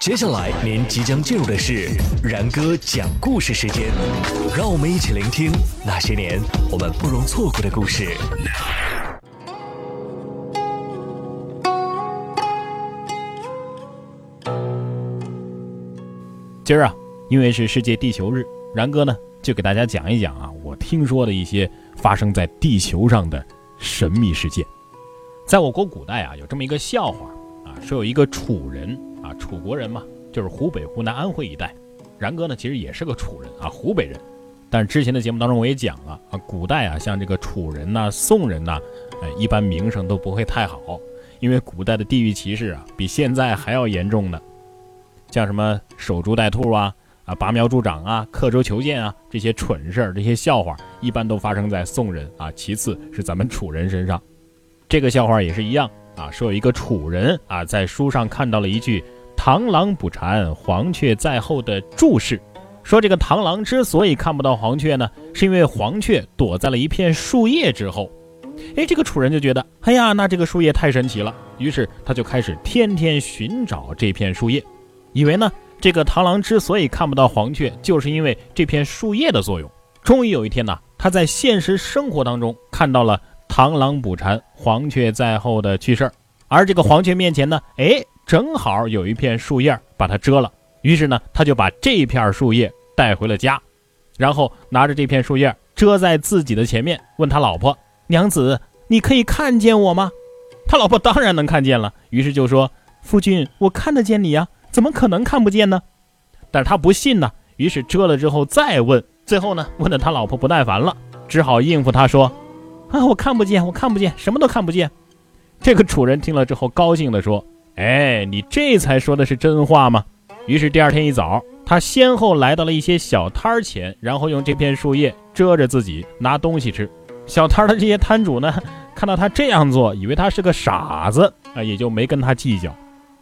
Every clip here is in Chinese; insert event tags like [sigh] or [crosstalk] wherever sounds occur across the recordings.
接下来您即将进入的是然哥讲故事时间，让我们一起聆听那些年我们不容错过的故事。今儿啊，因为是世界地球日，然哥呢就给大家讲一讲啊，我听说的一些发生在地球上的神秘事件。在我国古代啊，有这么一个笑话啊，说有一个楚人啊，楚国人嘛，就是湖北、湖南、安徽一带。然哥呢，其实也是个楚人啊，湖北人。但是之前的节目当中我也讲了啊，古代啊，像这个楚人呐、宋人呐，呃，一般名声都不会太好，因为古代的地域歧视啊，比现在还要严重呢。像什么守株待兔啊、啊拔苗助长啊、刻舟求剑啊这些蠢事儿、这些笑话，一般都发生在宋人啊，其次是咱们楚人身上。这个笑话也是一样啊，说有一个楚人啊，在书上看到了一句“螳螂捕蝉，黄雀在后”的注释，说这个螳螂之所以看不到黄雀呢，是因为黄雀躲在了一片树叶之后。哎，这个楚人就觉得，哎呀，那这个树叶太神奇了，于是他就开始天天寻找这片树叶。以为呢，这个螳螂之所以看不到黄雀，就是因为这片树叶的作用。终于有一天呢，他在现实生活当中看到了螳螂捕蝉，黄雀在后的趣事儿。而这个黄雀面前呢，哎，正好有一片树叶把它遮了。于是呢，他就把这片树叶带回了家，然后拿着这片树叶遮在自己的前面，问他老婆：“娘子，你可以看见我吗？”他老婆当然能看见了，于是就说：“夫君，我看得见你呀。”怎么可能看不见呢？但是他不信呢，于是遮了之后再问，最后呢，问的他老婆不耐烦了，只好应付他说：“啊，我看不见，我看不见，什么都看不见。”这个楚人听了之后，高兴地说：“哎，你这才说的是真话吗？”于是第二天一早，他先后来到了一些小摊儿前，然后用这片树叶遮着自己，拿东西吃。小摊的这些摊主呢，[laughs] 看到他这样做，以为他是个傻子啊，也就没跟他计较。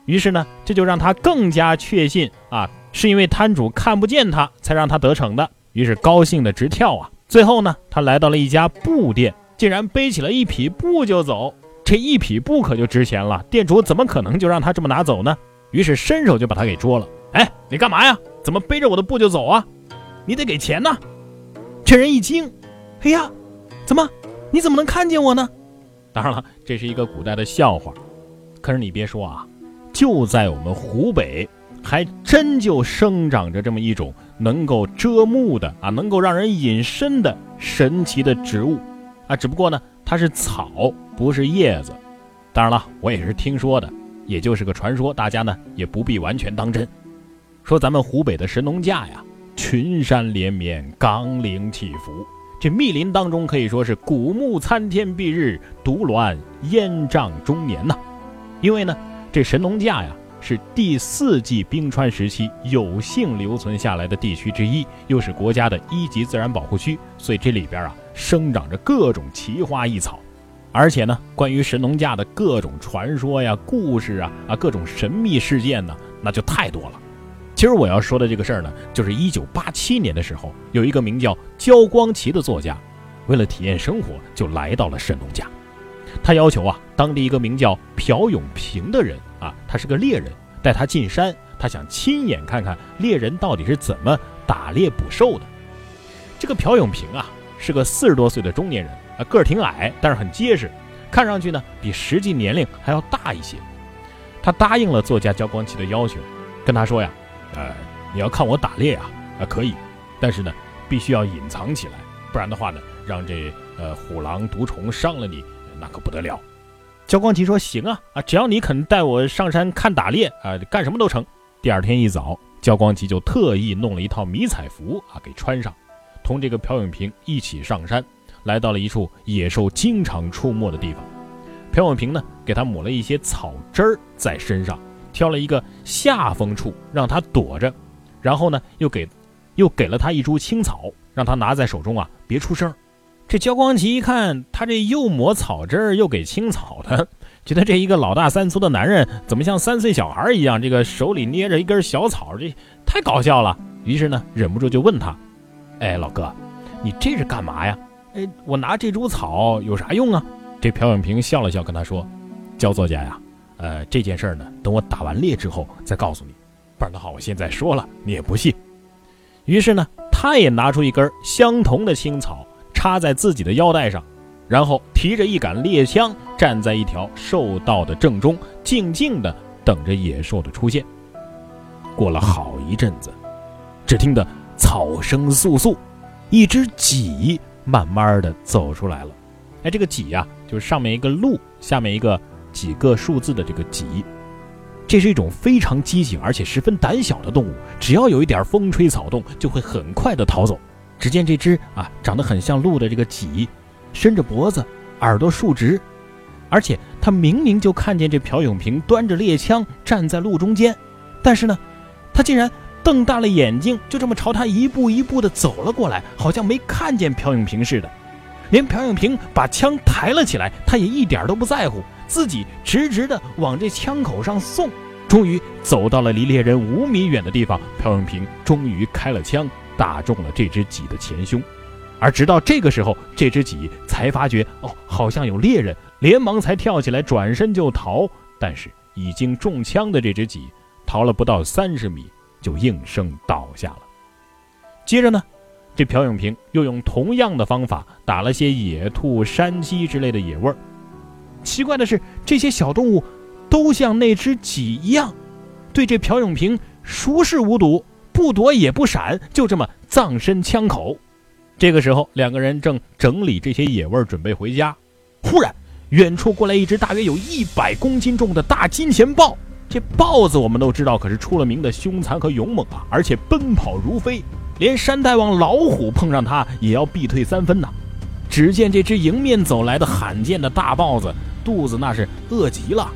于是呢，这就让他更加确信啊，是因为摊主看不见他，才让他得逞的。于是高兴的直跳啊！最后呢，他来到了一家布店，竟然背起了一匹布就走。这一匹布可就值钱了，店主怎么可能就让他这么拿走呢？于是伸手就把他给捉了。哎，你干嘛呀？怎么背着我的布就走啊？你得给钱呐！这人一惊，哎呀，怎么？你怎么能看见我呢？当然了，这是一个古代的笑话。可是你别说啊。就在我们湖北，还真就生长着这么一种能够遮目的啊，能够让人隐身的神奇的植物啊。只不过呢，它是草，不是叶子。当然了，我也是听说的，也就是个传说，大家呢也不必完全当真。说咱们湖北的神农架呀，群山连绵，冈岭起伏，这密林当中可以说是古木参天蔽日，独峦烟瘴终年呐。因为呢。这神农架呀，是第四纪冰川时期有幸留存下来的地区之一，又是国家的一级自然保护区，所以这里边啊生长着各种奇花异草，而且呢，关于神农架的各种传说呀、故事啊啊各种神秘事件呢，那就太多了。今儿我要说的这个事儿呢，就是一九八七年的时候，有一个名叫焦光奇的作家，为了体验生活，就来到了神农架。他要求啊，当地一个名叫朴永平的人啊，他是个猎人，带他进山，他想亲眼看看猎人到底是怎么打猎捕兽的。这个朴永平啊，是个四十多岁的中年人啊，个儿挺矮，但是很结实，看上去呢比实际年龄还要大一些。他答应了作家焦光奇的要求，跟他说呀，呃，你要看我打猎啊，啊可以，但是呢，必须要隐藏起来，不然的话呢，让这呃虎狼毒虫伤了你。那可不得了，焦光奇说：“行啊，啊，只要你肯带我上山看打猎啊，干什么都成。”第二天一早，焦光奇就特意弄了一套迷彩服啊给穿上，同这个朴永平一起上山，来到了一处野兽经常出没的地方。朴永平呢，给他抹了一些草汁儿在身上，挑了一个下风处让他躲着，然后呢，又给又给了他一株青草，让他拿在手中啊，别出声。这焦光奇一看，他这又抹草汁儿又给青草的，觉得这一个老大三粗的男人怎么像三岁小孩一样？这个手里捏着一根小草，这太搞笑了。于是呢，忍不住就问他：“哎，老哥，你这是干嘛呀？哎，我拿这株草有啥用啊？”这朴永平笑了笑，跟他说：“焦作家呀，呃，这件事呢，等我打完猎之后再告诉你。不然的话，我现在说了你也不信。于是呢，他也拿出一根相同的青草，插在自己的腰带上，然后提着一杆猎枪，站在一条兽道的正中，静静地等着野兽的出现。过了好一阵子，只听得草声簌簌，一只戟慢慢的走出来了。哎，这个戟呀，就是上面一个鹿，下面一个几个数字的这个戟。这是一种非常机警而且十分胆小的动物，只要有一点风吹草动，就会很快的逃走。只见这只啊，长得很像鹿的这个戟，伸着脖子，耳朵竖直，而且他明明就看见这朴永平端着猎枪站在路中间，但是呢。他竟然瞪大了眼睛，就这么朝他一步一步的走了过来，好像没看见朴永平似的。连朴永平把枪抬了起来，他也一点都不在乎，自己直直的往这枪口上送。终于走到了离猎人五米远的地方，朴永平终于开了枪，打中了这只戟的前胸。而直到这个时候，这只戟才发觉哦，好像有猎人，连忙才跳起来转身就逃。但是已经中枪的这只戟。逃了不到三十米，就应声倒下了。接着呢，这朴永平又用同样的方法打了些野兔、山鸡之类的野味儿。奇怪的是，这些小动物都像那只鸡一样，对这朴永平熟视无睹，不躲也不闪，就这么葬身枪口。这个时候，两个人正整理这些野味儿，准备回家。忽然，远处过来一只大约有一百公斤重的大金钱豹。这豹子我们都知道，可是出了名的凶残和勇猛啊，而且奔跑如飞，连山大王老虎碰上它也要避退三分呐。只见这只迎面走来的罕见的大豹子，肚子那是饿极了，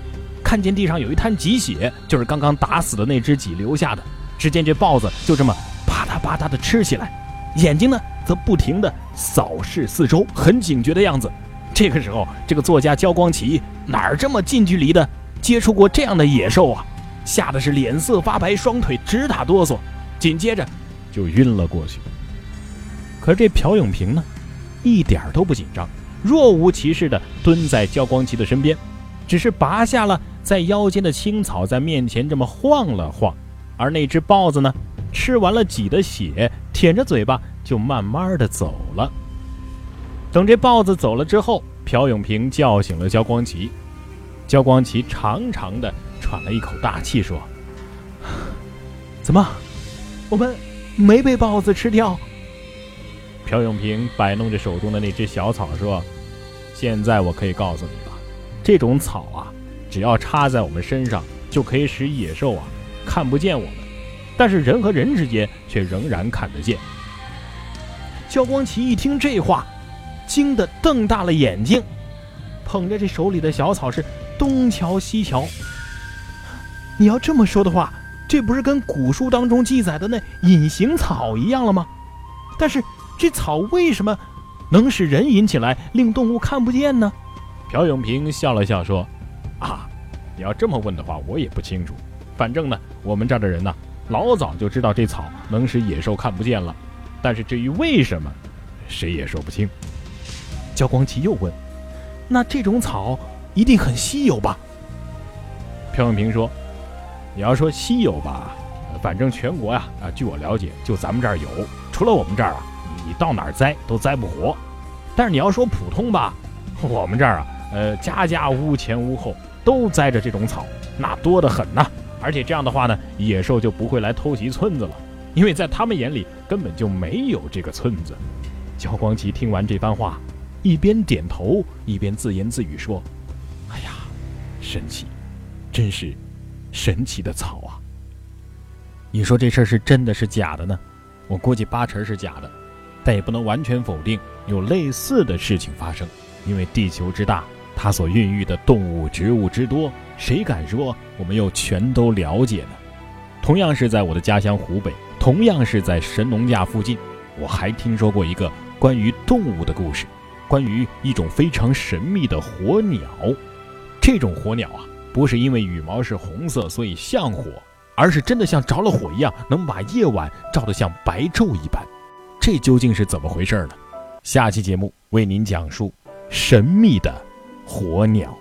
看见地上有一滩鸡血，就是刚刚打死的那只鸡留下的。只见这豹子就这么啪嗒啪嗒的吃起来，眼睛呢则不停的扫视四周，很警觉的样子。这个时候，这个作家焦光奇哪儿这么近距离的？接触过这样的野兽啊，吓得是脸色发白，双腿直打哆嗦，紧接着就晕了过去。可是这朴永平呢，一点都不紧张，若无其事地蹲在焦光奇的身边，只是拔下了在腰间的青草，在面前这么晃了晃。而那只豹子呢，吃完了挤的血，舔着嘴巴就慢慢的走了。等这豹子走了之后，朴永平叫醒了焦光奇。焦光奇长长的喘了一口大气，说：“ [sighs] 怎么，我们没被豹子吃掉？”朴永平摆弄着手中的那只小草，说：“现在我可以告诉你了，这种草啊，只要插在我们身上，就可以使野兽啊看不见我们，但是人和人之间却仍然看得见。”焦光奇一听这话，惊得瞪大了眼睛，捧着这手里的小草是。东瞧西瞧，你要这么说的话，这不是跟古书当中记载的那隐形草一样了吗？但是这草为什么能使人引起来，令动物看不见呢？朴永平笑了笑说：“啊，你要这么问的话，我也不清楚。反正呢，我们这儿的人呢，老早就知道这草能使野兽看不见了。但是至于为什么，谁也说不清。”焦光奇又问：“那这种草？”一定很稀有吧？朴永平说：“你要说稀有吧，反正全国呀，啊，据我了解，就咱们这儿有，除了我们这儿啊，你到哪儿栽都栽不活。但是你要说普通吧，我们这儿啊，呃，家家屋前屋后都栽着这种草，那多得很呐。而且这样的话呢，野兽就不会来偷袭村子了，因为在他们眼里根本就没有这个村子。”焦光奇听完这番话，一边点头，一边自言自语说。神奇，真是神奇的草啊！你说这事儿是真的是假的呢？我估计八成是假的，但也不能完全否定有类似的事情发生。因为地球之大，它所孕育的动物、植物之多，谁敢说我们又全都了解呢？同样是在我的家乡湖北，同样是在神农架附近，我还听说过一个关于动物的故事，关于一种非常神秘的火鸟。这种火鸟啊，不是因为羽毛是红色所以像火，而是真的像着了火一样，能把夜晚照得像白昼一般。这究竟是怎么回事呢？下期节目为您讲述神秘的火鸟。